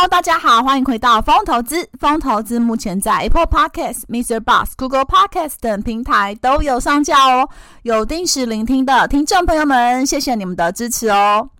Hello，大家好，欢迎回到风投资。风投资目前在 Apple Podcast、Mr. Boss、Google Podcast 等平台都有上架哦。有定时聆听的听众朋友们，谢谢你们的支持哦。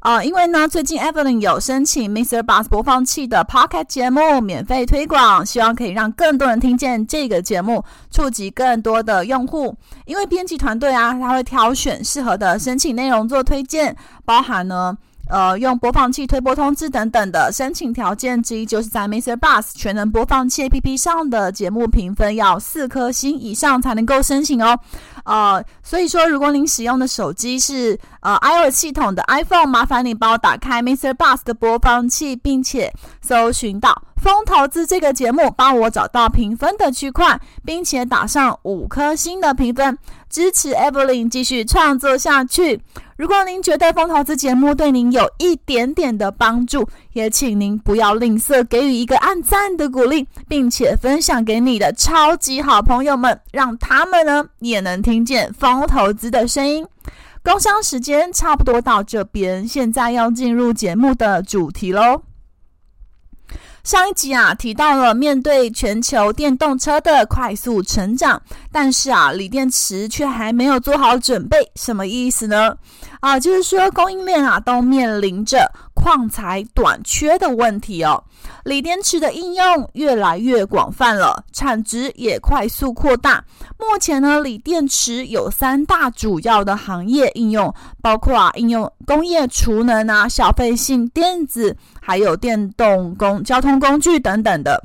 呃，因为呢，最近 Evelyn 有申请 Mr. Boss 播放器的 Podcast 节目免费推广，希望可以让更多人听见这个节目，触及更多的用户。因为编辑团队啊，他会挑选适合的申请内容做推荐，包含呢。呃，用播放器推播通知等等的申请条件之一，就是在 Mr. Bus 全能播放器 APP 上的节目评分要四颗星以上才能够申请哦。呃，所以说，如果您使用的手机是呃 iOS 系统的 iPhone，麻烦你帮我打开 Mr. Bus 的播放器，并且搜寻到《疯投资》这个节目，帮我找到评分的区块，并且打上五颗星的评分，支持 Evelyn 继续创作下去。如果您觉得风投资节目对您有一点点的帮助，也请您不要吝啬给予一个按赞的鼓励，并且分享给你的超级好朋友们，让他们呢也能听见风投资的声音。工商时间差不多到这边，现在要进入节目的主题喽。上一集啊提到了，面对全球电动车的快速成长，但是啊锂电池却还没有做好准备，什么意思呢？啊，就是说供应链啊都面临着矿材短缺的问题哦。锂电池的应用越来越广泛了，产值也快速扩大。目前呢，锂电池有三大主要的行业应用，包括啊应用工业储能啊、消费性电子。还有电动工交通工具等等的，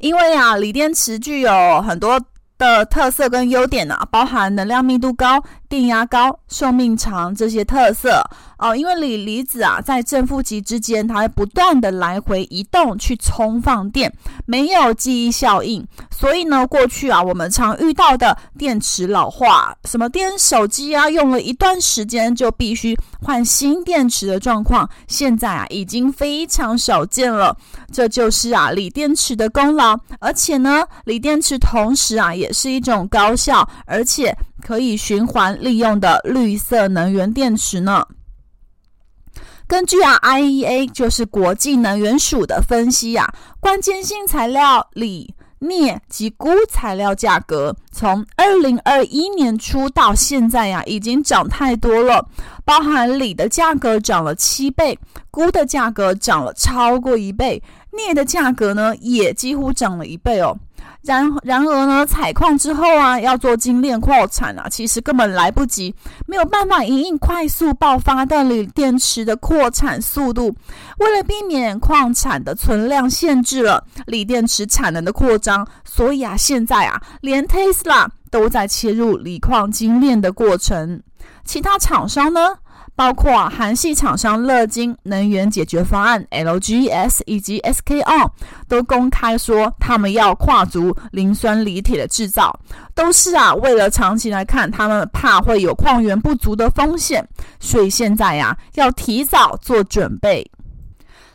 因为啊，锂电池具有很多的特色跟优点啊，包含能量密度高、电压高、寿命长这些特色哦。因为锂离子啊，在正负极之间，它会不断的来回移动去充放电，没有记忆效应。所以呢，过去啊，我们常遇到的电池老化，什么电手机啊，用了一段时间就必须换新电池的状况，现在啊，已经非常少见了。这就是啊，锂电池的功劳。而且呢，锂电池同时啊，也是一种高效而且可以循环利用的绿色能源电池呢。根据啊，IEA 就是国际能源署的分析啊，关键性材料锂。镍及钴材料价格从二零二一年初到现在呀，已经涨太多了。包含锂的价格涨了七倍，钴的价格涨了超过一倍，镍的价格呢也几乎涨了一倍哦。然然而呢，采矿之后啊，要做精炼矿产啊，其实根本来不及，没有办法因应快速爆发的锂电池的扩产速度。为了避免矿产的存量限制了锂电池产能的扩张，所以啊，现在啊，连 Tesla 都在切入锂矿精炼的过程。其他厂商呢？包括韩系厂商乐金能源解决方案 （LGS） 以及 SK On 都公开说，他们要跨足磷酸锂铁的制造，都是啊，为了长期来看，他们怕会有矿源不足的风险，所以现在呀，要提早做准备。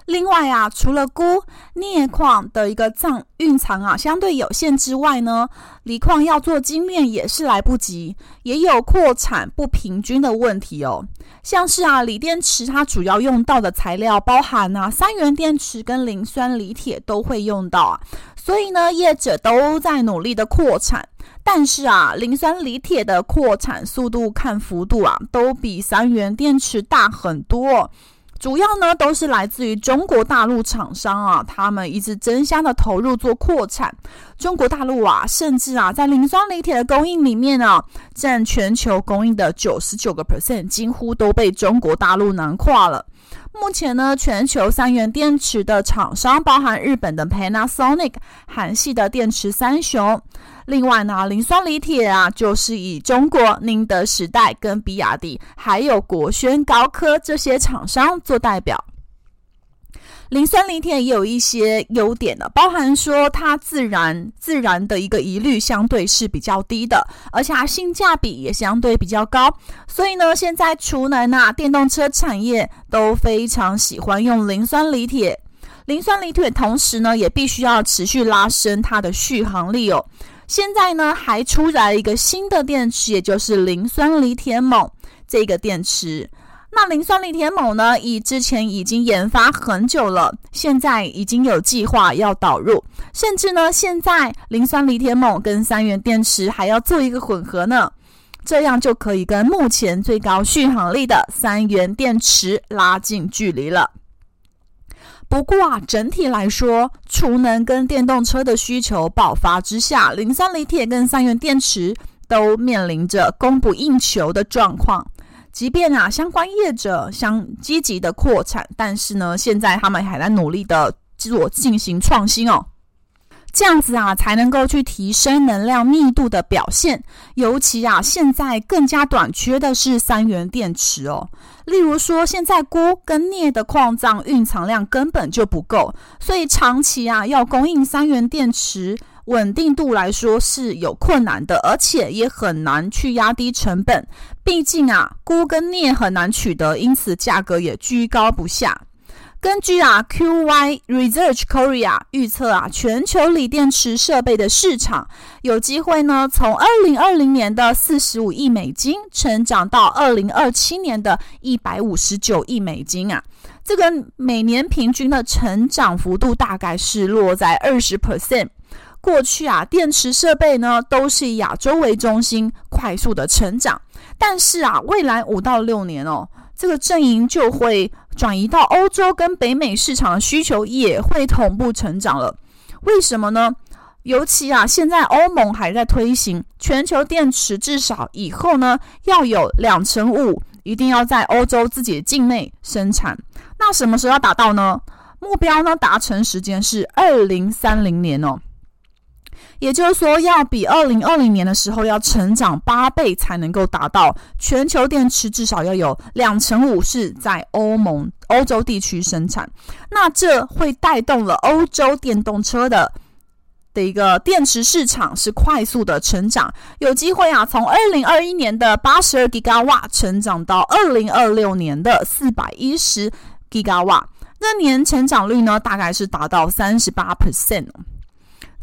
另外啊，除了钴、镍矿的一个藏蕴藏啊相对有限之外呢，锂矿要做精炼也是来不及，也有扩产不平均的问题哦。像是啊，锂电池它主要用到的材料包含啊三元电池跟磷酸锂铁都会用到啊，所以呢，业者都在努力的扩产，但是啊，磷酸锂铁的扩产速度看幅度啊，都比三元电池大很多。主要呢都是来自于中国大陆厂商啊，他们一直争相的投入做扩产。中国大陆啊，甚至啊在磷酸锂铁的供应里面啊，占全球供应的九十九个 percent，几乎都被中国大陆囊括了。目前呢，全球三元电池的厂商包含日本的 Panasonic、韩系的电池三雄。另外呢，磷酸锂铁啊，就是以中国宁德时代、跟比亚迪，还有国轩高科这些厂商做代表。磷酸锂铁也有一些优点的，包含说它自然自然的一个疑虑相对是比较低的，而且它性价比也相对比较高。所以呢，现在储能啊，电动车产业都非常喜欢用磷酸锂铁。磷酸锂铁同时呢，也必须要持续拉升它的续航力哦。现在呢，还出来一个新的电池，也就是磷酸锂铁锰这个电池。那磷酸锂铁锰呢，以之前已经研发很久了，现在已经有计划要导入，甚至呢，现在磷酸锂铁锰跟三元电池还要做一个混合呢，这样就可以跟目前最高续航力的三元电池拉近距离了。不过啊，整体来说，储能跟电动车的需求爆发之下，磷酸锂铁跟三元电池都面临着供不应求的状况。即便啊，相关业者相积极的扩产，但是呢，现在他们还在努力的做进行创新哦。这样子啊，才能够去提升能量密度的表现。尤其啊，现在更加短缺的是三元电池哦。例如说，现在钴跟镍的矿藏蕴藏量根本就不够，所以长期啊，要供应三元电池，稳定度来说是有困难的，而且也很难去压低成本。毕竟啊，钴跟镍很难取得，因此价格也居高不下。根据啊 QY Research Korea 预测啊，全球锂电池设备的市场有机会呢，从二零二零年的四十五亿美金成长到二零二七年的一百五十九亿美金啊，这个每年平均的成长幅度大概是落在二十 percent。过去啊，电池设备呢都是以亚洲为中心，快速的成长，但是啊，未来五到六年哦。这个阵营就会转移到欧洲跟北美市场的需求也会同步成长了。为什么呢？尤其啊，现在欧盟还在推行全球电池，至少以后呢要有两成五一定要在欧洲自己的境内生产。那什么时候要达到呢？目标呢达成时间是二零三零年哦。也就是说，要比二零二零年的时候要成长八倍才能够达到全球电池至少要有两成五是在欧盟欧洲地区生产，那这会带动了欧洲电动车的的一个电池市场是快速的成长，有机会啊，从二零二一年的八十二吉瓦成长到二零二六年的四百一十吉瓦，那年成长率呢，大概是达到三十八 percent。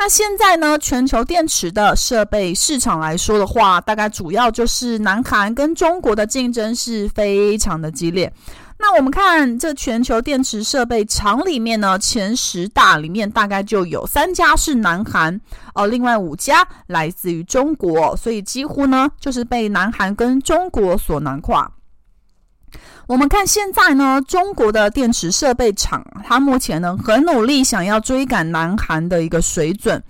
那现在呢，全球电池的设备市场来说的话，大概主要就是南韩跟中国的竞争是非常的激烈。那我们看这全球电池设备厂里面呢，前十大里面大概就有三家是南韩，哦，另外五家来自于中国，所以几乎呢就是被南韩跟中国所囊括。我们看现在呢，中国的电池设备厂，它目前呢很努力，想要追赶南韩的一个水准。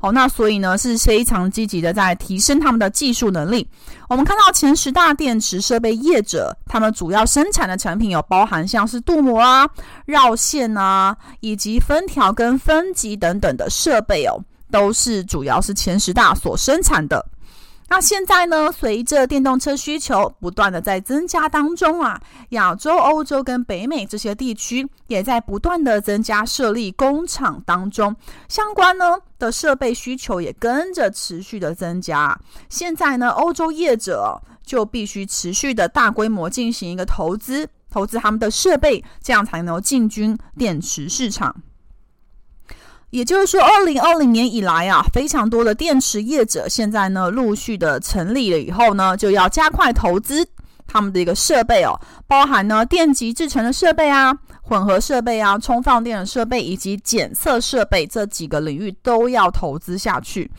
哦，那所以呢是非常积极的在提升他们的技术能力。我们看到前十大电池设备业者，他们主要生产的产品有包含像是镀膜啊、绕线啊，以及分条跟分级等等的设备哦，都是主要是前十大所生产的。那现在呢，随着电动车需求不断的在增加当中啊，亚洲、欧洲跟北美这些地区也在不断的增加设立工厂当中，相关呢的设备需求也跟着持续的增加。现在呢，欧洲业者就必须持续的大规模进行一个投资，投资他们的设备，这样才能进军电池市场。也就是说，二零二零年以来啊，非常多的电池业者现在呢，陆续的成立了以后呢，就要加快投资他们的一个设备哦，包含呢电极制成的设备啊、混合设备啊、充放电的设备以及检测设备这几个领域都要投资下去。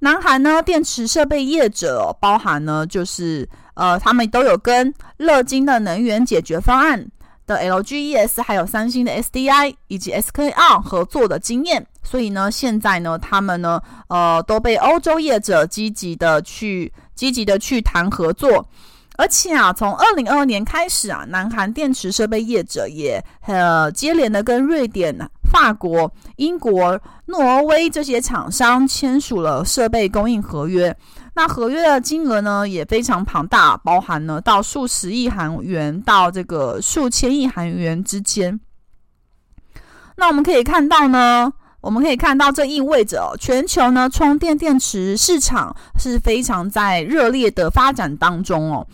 南韩呢，电池设备业者，包含呢就是呃，他们都有跟乐金的能源解决方案的 LGES，还有三星的 SDI 以及 SKR 合作的经验。所以呢，现在呢，他们呢，呃，都被欧洲业者积极的去积极的去谈合作，而且啊，从二零二二年开始啊，南韩电池设备业者也呃接连的跟瑞典、法国、英国、挪威这些厂商签署了设备供应合约。那合约的金额呢也非常庞大，包含呢到数十亿韩元到这个数千亿韩元之间。那我们可以看到呢，我们可以看到这意味着，全球呢充电电池市场是非常在热烈的发展当中哦。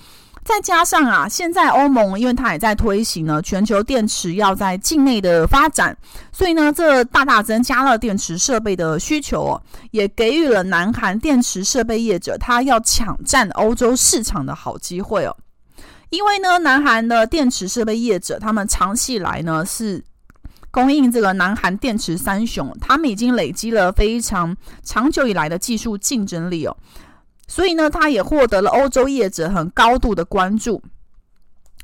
再加上啊，现在欧盟因为它也在推行呢，全球电池要在境内的发展，所以呢，这大大增加了电池设备的需求哦，也给予了南韩电池设备业者他要抢占欧洲市场的好机会哦。因为呢，南韩的电池设备业者他们长期以来呢是供应这个南韩电池三雄，他们已经累积了非常长久以来的技术竞争力哦。所以呢，他也获得了欧洲业者很高度的关注，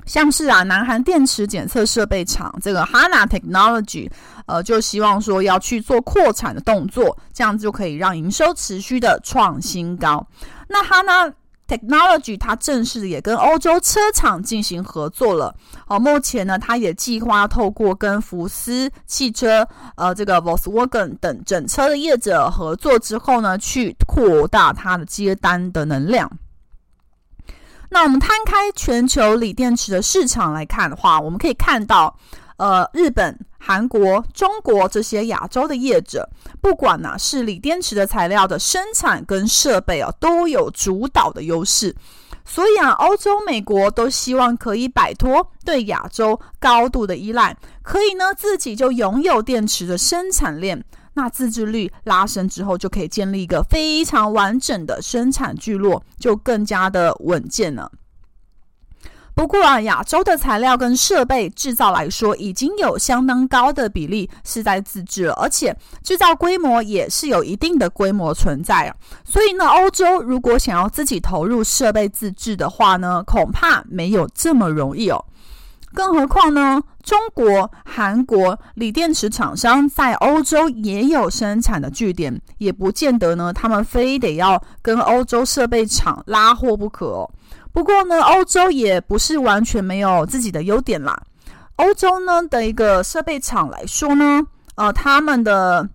像是啊，南韩电池检测设备厂这个 Hana Technology，呃，就希望说要去做扩产的动作，这样子就可以让营收持续的创新高。那 Hana Technology，它正式也跟欧洲车厂进行合作了。哦，目前呢，它也计划透过跟福斯汽车、呃，这个 Volkswagen 等整车的业者合作之后呢，去扩大它的接单的能量。那我们摊开全球锂电池的市场来看的话，我们可以看到。呃，日本、韩国、中国这些亚洲的业者，不管呢、是锂电池的材料的生产跟设备啊，都有主导的优势。所以啊，欧洲、美国都希望可以摆脱对亚洲高度的依赖，可以呢自己就拥有电池的生产链。那自制率拉升之后，就可以建立一个非常完整的生产聚落，就更加的稳健了。不过啊，亚洲的材料跟设备制造来说，已经有相当高的比例是在自制了，而且制造规模也是有一定的规模存在。所以呢，欧洲如果想要自己投入设备自制的话呢，恐怕没有这么容易哦。更何况呢，中国、韩国锂电池厂商在欧洲也有生产的据点，也不见得呢，他们非得要跟欧洲设备厂拉货不可哦。不过呢，欧洲也不是完全没有自己的优点啦。欧洲呢的一个设备厂来说呢，呃，他们的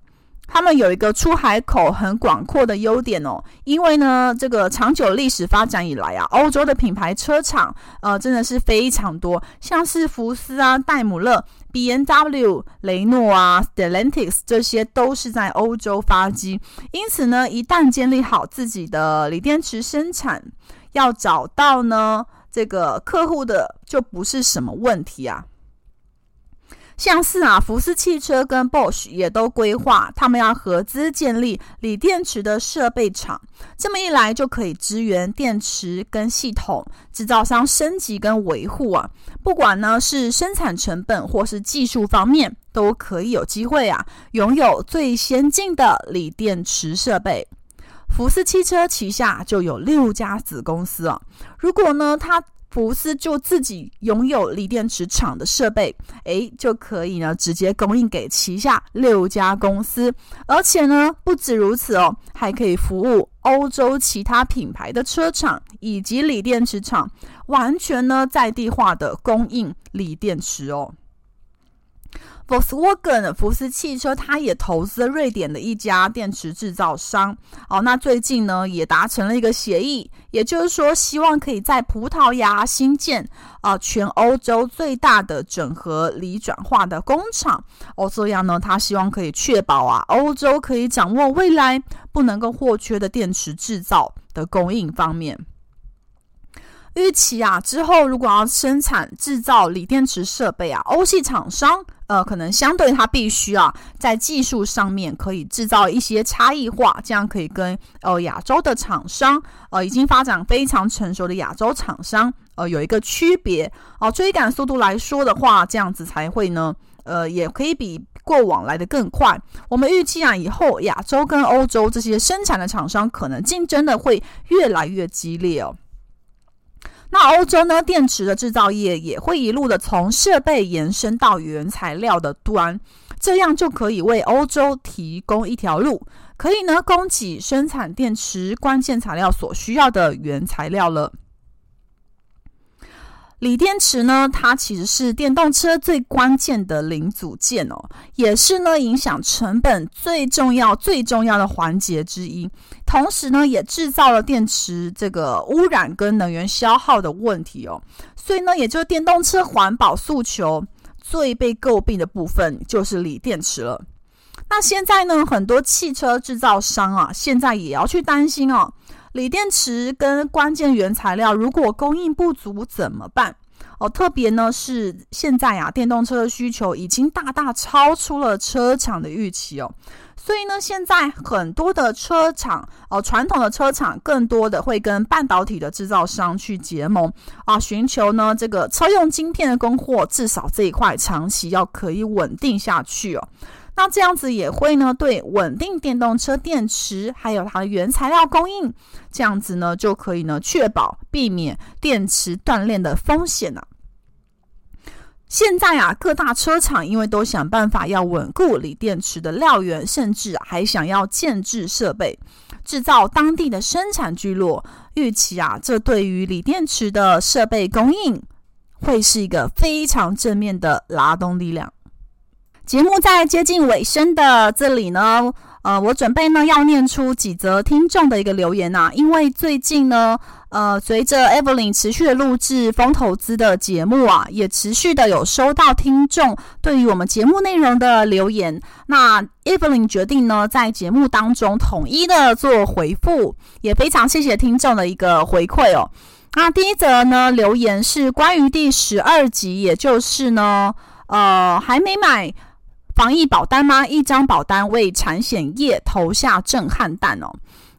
他们有一个出海口很广阔的优点哦。因为呢，这个长久历史发展以来啊，欧洲的品牌车厂呃真的是非常多，像是福斯啊、戴姆勒、B N W、雷诺啊、Stellantis 这些都是在欧洲发迹。因此呢，一旦建立好自己的锂电池生产，要找到呢，这个客户的就不是什么问题啊。像是啊，福斯汽车跟 Bosch 也都规划，他们要合资建立锂电池的设备厂。这么一来，就可以支援电池跟系统制造商升级跟维护啊。不管呢是生产成本或是技术方面，都可以有机会啊，拥有最先进的锂电池设备。福斯汽车旗下就有六家子公司啊。如果呢，他福斯就自己拥有锂电池厂的设备，诶，就可以呢直接供应给旗下六家公司，而且呢不止如此哦，还可以服务欧洲其他品牌的车厂以及锂电池厂，完全呢在地化的供应锂电池哦。Volkswagen 福斯汽车，它也投资瑞典的一家电池制造商。哦，那最近呢也达成了一个协议，也就是说，希望可以在葡萄牙新建啊、全欧洲最大的整合锂转化的工厂。哦，这样呢，他希望可以确保啊，欧洲可以掌握未来不能够或缺的电池制造的供应方面。预期啊，之后如果要生产制造锂电池设备啊，欧系厂商。呃，可能相对它必须啊，在技术上面可以制造一些差异化，这样可以跟呃亚洲的厂商，呃已经发展非常成熟的亚洲厂商，呃有一个区别哦、追赶速度来说的话，这样子才会呢，呃也可以比过往来的更快。我们预计啊，以后亚洲跟欧洲这些生产的厂商，可能竞争的会越来越激烈哦。那欧洲呢，电池的制造业也会一路的从设备延伸到原材料的端，这样就可以为欧洲提供一条路，可以呢供给生产电池关键材料所需要的原材料了。锂电池呢，它其实是电动车最关键的零组件哦，也是呢影响成本最重要、最重要的环节之一。同时呢，也制造了电池这个污染跟能源消耗的问题哦。所以呢，也就是电动车环保诉求最被诟病的部分就是锂电池了。那现在呢，很多汽车制造商啊，现在也要去担心哦，锂电池跟关键原材料如果供应不足怎么办？哦，特别呢是现在啊，电动车的需求已经大大超出了车厂的预期哦。所以呢，现在很多的车厂哦，传统的车厂更多的会跟半导体的制造商去结盟啊，寻求呢这个车用晶片的供货，至少这一块长期要可以稳定下去哦。那这样子也会呢，对稳定电动车电池还有它的原材料供应，这样子呢就可以呢确保避免电池断裂的风险呢、现在啊，各大车厂因为都想办法要稳固锂电池的料源，甚至还想要建制设备，制造当地的生产聚落。预期啊，这对于锂电池的设备供应会是一个非常正面的拉动力量。节目在接近尾声的这里呢，呃，我准备呢要念出几则听众的一个留言呐、啊，因为最近呢。呃，随着 Evelyn 持续的录制风投资的节目啊，也持续的有收到听众对于我们节目内容的留言。那 Evelyn 决定呢，在节目当中统一的做回复，也非常谢谢听众的一个回馈哦。那第一则呢，留言是关于第十二集，也就是呢，呃，还没买防疫保单吗？一张保单为产险业投下震撼弹哦。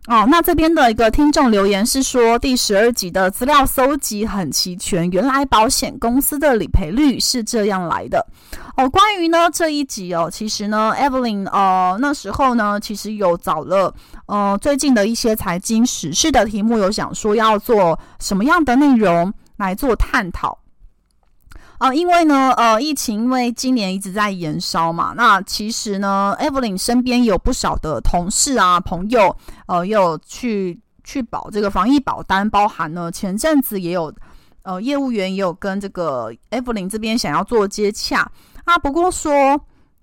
哦，那这边的一个听众留言是说，第十二集的资料搜集很齐全，原来保险公司的理赔率是这样来的。哦，关于呢这一集哦，其实呢，Evelyn 呃那时候呢，其实有找了呃最近的一些财经时事的题目，有想说要做什么样的内容来做探讨。啊、因为呢，呃，疫情因为今年一直在延烧嘛，那其实呢，Evelyn 身边有不少的同事啊、朋友，呃，也有去去保这个防疫保单，包含呢前阵子也有，呃，业务员也有跟这个 Evelyn 这边想要做接洽啊。不过说，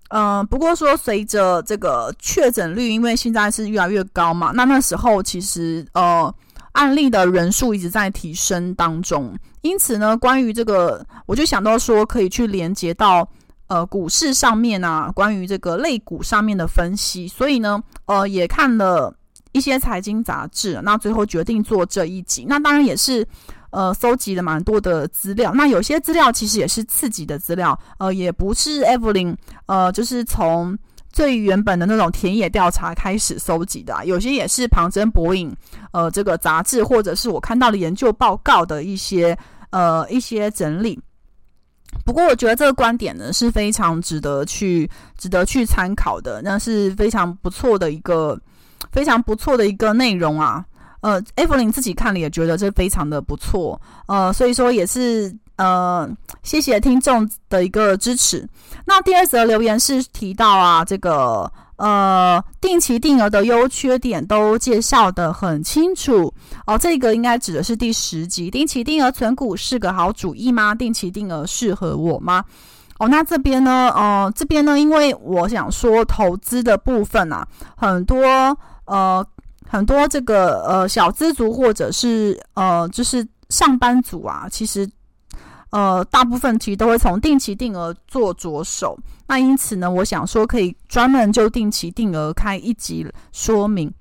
嗯、呃，不过说随着这个确诊率，因为现在是越来越高嘛，那那时候其实呃。案例的人数一直在提升当中，因此呢，关于这个，我就想到说，可以去连接到呃股市上面啊，关于这个类股上面的分析，所以呢，呃，也看了一些财经杂志，那最后决定做这一集。那当然也是呃搜集了蛮多的资料，那有些资料其实也是刺激的资料，呃，也不是 Evelyn，呃，就是从。最原本的那种田野调查开始搜集的啊，有些也是旁征博引，呃，这个杂志或者是我看到的研究报告的一些呃一些整理。不过我觉得这个观点呢是非常值得去值得去参考的，那是非常不错的一个非常不错的一个内容啊。呃艾弗林自己看了也觉得这非常的不错，呃，所以说也是。呃，谢谢听众的一个支持。那第二则留言是提到啊，这个呃定期定额的优缺点都介绍得很清楚哦。这个应该指的是第十集，定期定额存股是个好主意吗？定期定额适合我吗？哦，那这边呢，呃，这边呢，因为我想说投资的部分啊，很多呃很多这个呃小资族或者是呃就是上班族啊，其实。呃，大部分其实都会从定期定额做着手，那因此呢，我想说可以专门就定期定额开一集说明，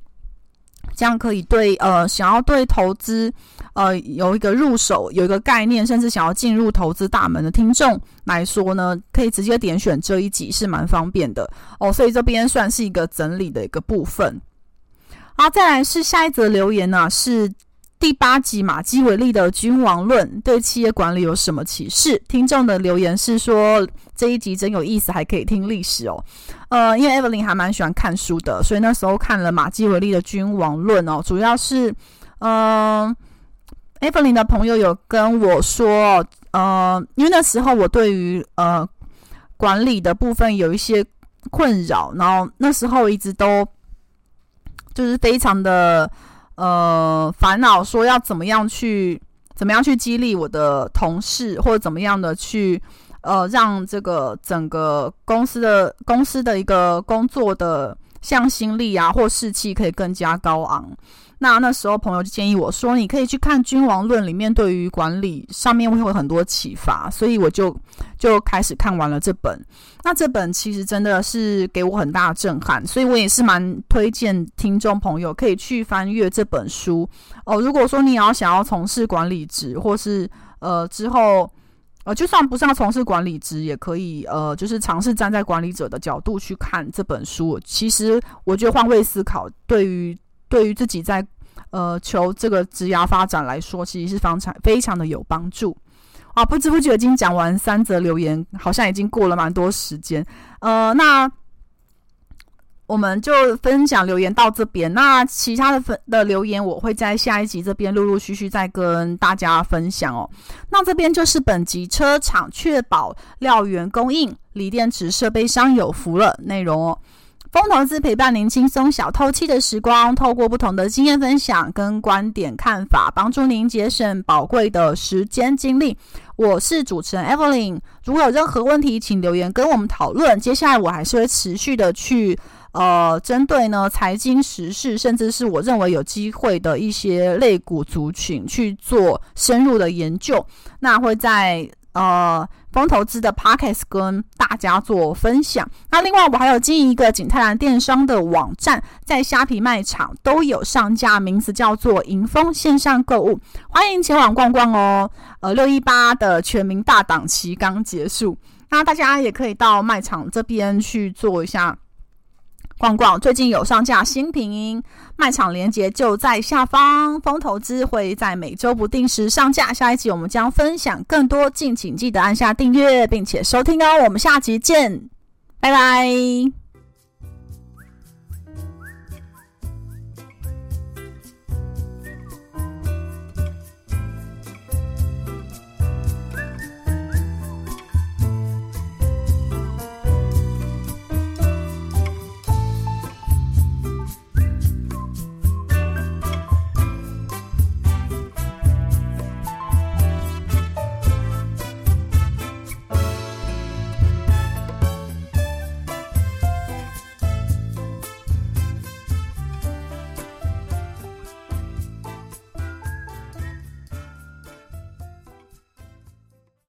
这样可以对呃想要对投资呃有一个入手有一个概念，甚至想要进入投资大门的听众来说呢，可以直接点选这一集是蛮方便的哦，所以这边算是一个整理的一个部分。好，再来是下一则留言呢、是。第八集马基维利的君王论对企业管理有什么启示？听众的留言是说这一集真有意思，还可以听历史哦。呃，因为 Evelyn 还蛮喜欢看书的，所以那时候看了马基维利的君王论哦。主要是，嗯、呃，Evelyn 的朋友有跟我说，呃，因为那时候我对于呃管理的部分有一些困扰，然后那时候一直都就是非常的。呃，烦恼说要怎么样去，怎么样去激励我的同事，或者怎么样的去，呃，让这个整个公司的公司的一个工作的向心力啊，或士气可以更加高昂。那那时候朋友就建议我说，你可以去看《君王论》里面对于管理上面会有很多启发，所以我就就开始看完了这本。那这本其实真的是给我很大的震撼，所以我也是蛮推荐听众朋友可以去翻阅这本书哦。如果说你要想要从事管理职，或是呃之后呃就算不是要从事管理职，也可以呃就是尝试站在管理者的角度去看这本书。其实我觉得换位思考对于对于自己在呃求这个职涯发展来说，其实是房产非常的有帮助啊！不知不觉已经讲完三则留言，好像已经过了蛮多时间。呃，那我们就分享留言到这边。那其他的分的留言，我会在下一集这边陆陆续续再跟大家分享哦。那这边就是本集车厂确保料源供应，锂电池设备商有福了内容哦。风投资陪伴您轻松小透气的时光，透过不同的经验分享跟观点看法，帮助您节省宝贵的时间精力。我是主持人 Evelyn，如果有任何问题，请留言跟我们讨论。接下来我还是会持续的去呃，针对呢财经时事，甚至是我认为有机会的一些类股族群去做深入的研究。那会在。呃，风投资的 Podcast 跟大家做分享。那另外，我还有经营一个景泰蓝电商的网站，在虾皮卖场都有上架，名字叫做迎风线上购物，欢迎前往逛逛哦。呃，六一八的全民大档期刚结束，那大家也可以到卖场这边去做一下。逛逛，最近有上架新品，卖场链接就在下方。风投资会在每周不定时上架，下一集我们将分享更多，敬请记得按下订阅并且收听哦。我们下集见，拜拜。